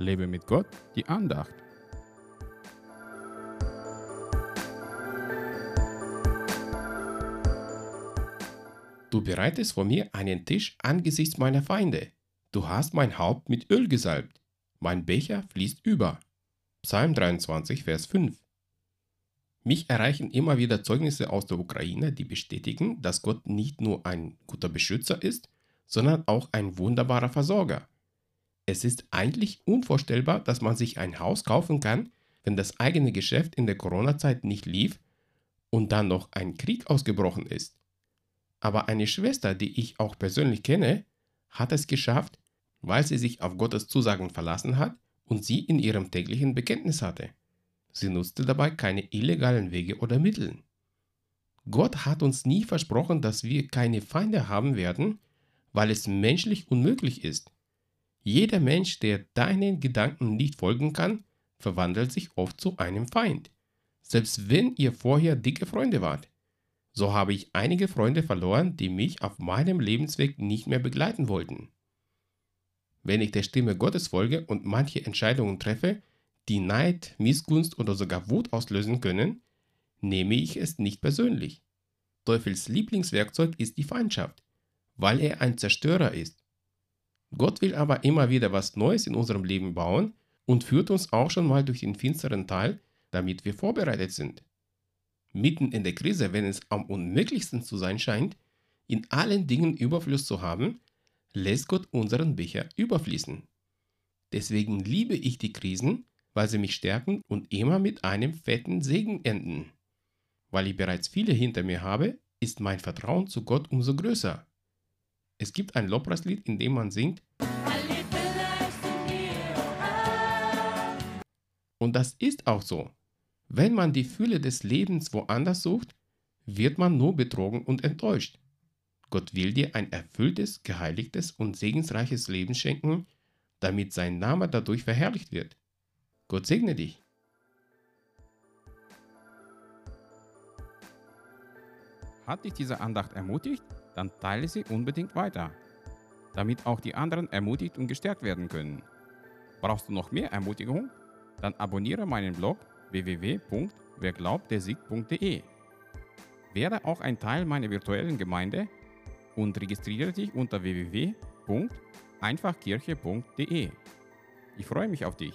Lebe mit Gott, die Andacht. Du bereitest vor mir einen Tisch angesichts meiner Feinde. Du hast mein Haupt mit Öl gesalbt. Mein Becher fließt über. Psalm 23, Vers 5. Mich erreichen immer wieder Zeugnisse aus der Ukraine, die bestätigen, dass Gott nicht nur ein guter Beschützer ist, sondern auch ein wunderbarer Versorger. Es ist eigentlich unvorstellbar, dass man sich ein Haus kaufen kann, wenn das eigene Geschäft in der Corona-Zeit nicht lief und dann noch ein Krieg ausgebrochen ist. Aber eine Schwester, die ich auch persönlich kenne, hat es geschafft, weil sie sich auf Gottes Zusagen verlassen hat und sie in ihrem täglichen Bekenntnis hatte. Sie nutzte dabei keine illegalen Wege oder Mittel. Gott hat uns nie versprochen, dass wir keine Feinde haben werden, weil es menschlich unmöglich ist. Jeder Mensch, der deinen Gedanken nicht folgen kann, verwandelt sich oft zu einem Feind. Selbst wenn ihr vorher dicke Freunde wart. So habe ich einige Freunde verloren, die mich auf meinem Lebensweg nicht mehr begleiten wollten. Wenn ich der Stimme Gottes folge und manche Entscheidungen treffe, die Neid, Missgunst oder sogar Wut auslösen können, nehme ich es nicht persönlich. Teufels Lieblingswerkzeug ist die Feindschaft, weil er ein Zerstörer ist. Gott will aber immer wieder was Neues in unserem Leben bauen und führt uns auch schon mal durch den finsteren Teil, damit wir vorbereitet sind. Mitten in der Krise, wenn es am unmöglichsten zu sein scheint, in allen Dingen Überfluss zu haben, lässt Gott unseren Becher überfließen. Deswegen liebe ich die Krisen, weil sie mich stärken und immer mit einem fetten Segen enden. Weil ich bereits viele hinter mir habe, ist mein Vertrauen zu Gott umso größer. Es gibt ein Lobpreislied, in dem man singt, und das ist auch so. Wenn man die Fülle des Lebens woanders sucht, wird man nur betrogen und enttäuscht. Gott will dir ein erfülltes, geheiligtes und segensreiches Leben schenken, damit sein Name dadurch verherrlicht wird. Gott segne dich. Hat dich diese Andacht ermutigt? Dann teile sie unbedingt weiter, damit auch die anderen ermutigt und gestärkt werden können. Brauchst du noch mehr Ermutigung? Dann abonniere meinen Blog www.werglaubtersieg.de. Werde auch ein Teil meiner virtuellen Gemeinde und registriere dich unter www.einfachkirche.de. Ich freue mich auf dich.